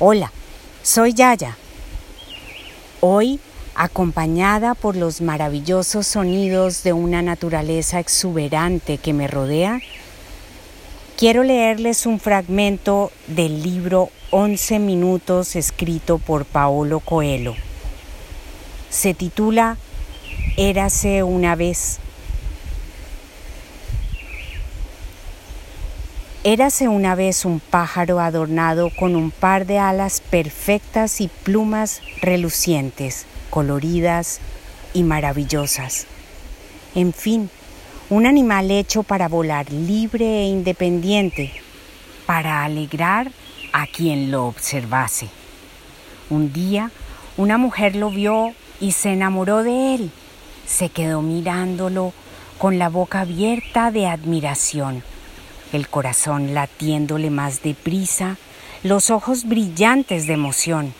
Hola, soy Yaya. Hoy, acompañada por los maravillosos sonidos de una naturaleza exuberante que me rodea, quiero leerles un fragmento del libro 11 minutos escrito por Paolo Coelho. Se titula Érase una vez Érase una vez un pájaro adornado con un par de alas perfectas y plumas relucientes, coloridas y maravillosas. En fin, un animal hecho para volar libre e independiente, para alegrar a quien lo observase. Un día, una mujer lo vio y se enamoró de él. Se quedó mirándolo con la boca abierta de admiración el corazón latiéndole más deprisa, los ojos brillantes de emoción.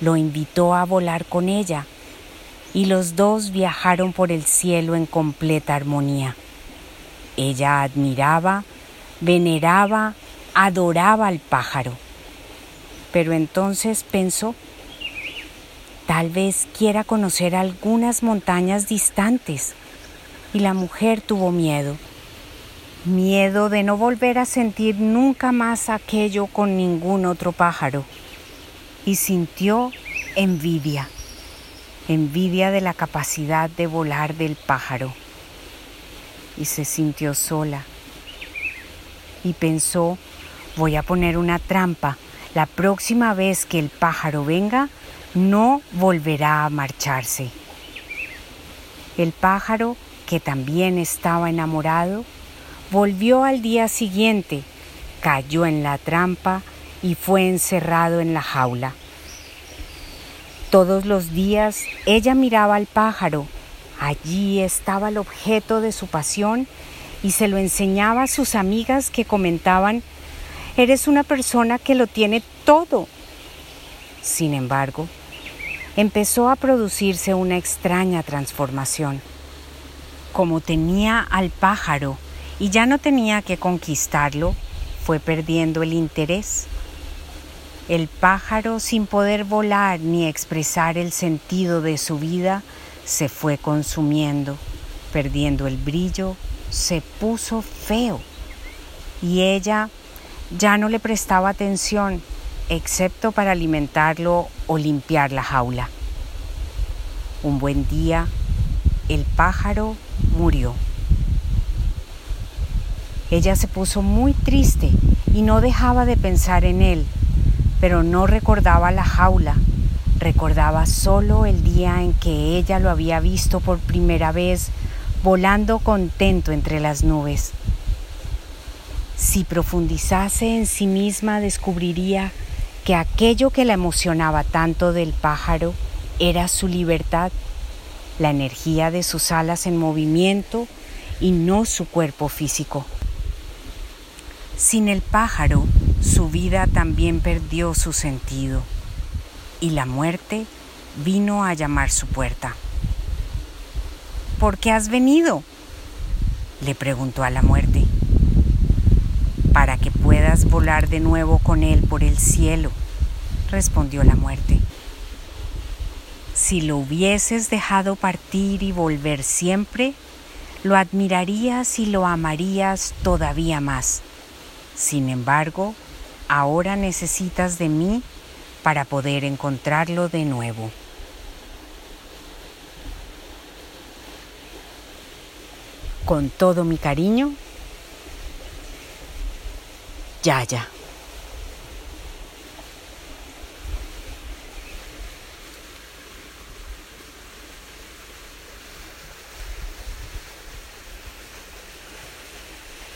Lo invitó a volar con ella y los dos viajaron por el cielo en completa armonía. Ella admiraba, veneraba, adoraba al pájaro. Pero entonces pensó, tal vez quiera conocer algunas montañas distantes. Y la mujer tuvo miedo miedo de no volver a sentir nunca más aquello con ningún otro pájaro, y sintió envidia, envidia de la capacidad de volar del pájaro, y se sintió sola, y pensó, voy a poner una trampa, la próxima vez que el pájaro venga, no volverá a marcharse. El pájaro, que también estaba enamorado, Volvió al día siguiente, cayó en la trampa y fue encerrado en la jaula. Todos los días ella miraba al pájaro. Allí estaba el objeto de su pasión y se lo enseñaba a sus amigas que comentaban, eres una persona que lo tiene todo. Sin embargo, empezó a producirse una extraña transformación. Como tenía al pájaro y ya no tenía que conquistarlo, fue perdiendo el interés. El pájaro, sin poder volar ni expresar el sentido de su vida, se fue consumiendo, perdiendo el brillo, se puso feo. Y ella ya no le prestaba atención, excepto para alimentarlo o limpiar la jaula. Un buen día, el pájaro murió. Ella se puso muy triste y no dejaba de pensar en él, pero no recordaba la jaula, recordaba solo el día en que ella lo había visto por primera vez volando contento entre las nubes. Si profundizase en sí misma descubriría que aquello que la emocionaba tanto del pájaro era su libertad, la energía de sus alas en movimiento y no su cuerpo físico. Sin el pájaro, su vida también perdió su sentido y la muerte vino a llamar su puerta. ¿Por qué has venido? le preguntó a la muerte. Para que puedas volar de nuevo con él por el cielo, respondió la muerte. Si lo hubieses dejado partir y volver siempre, lo admirarías y lo amarías todavía más. Sin embargo, ahora necesitas de mí para poder encontrarlo de nuevo. Con todo mi cariño, Yaya.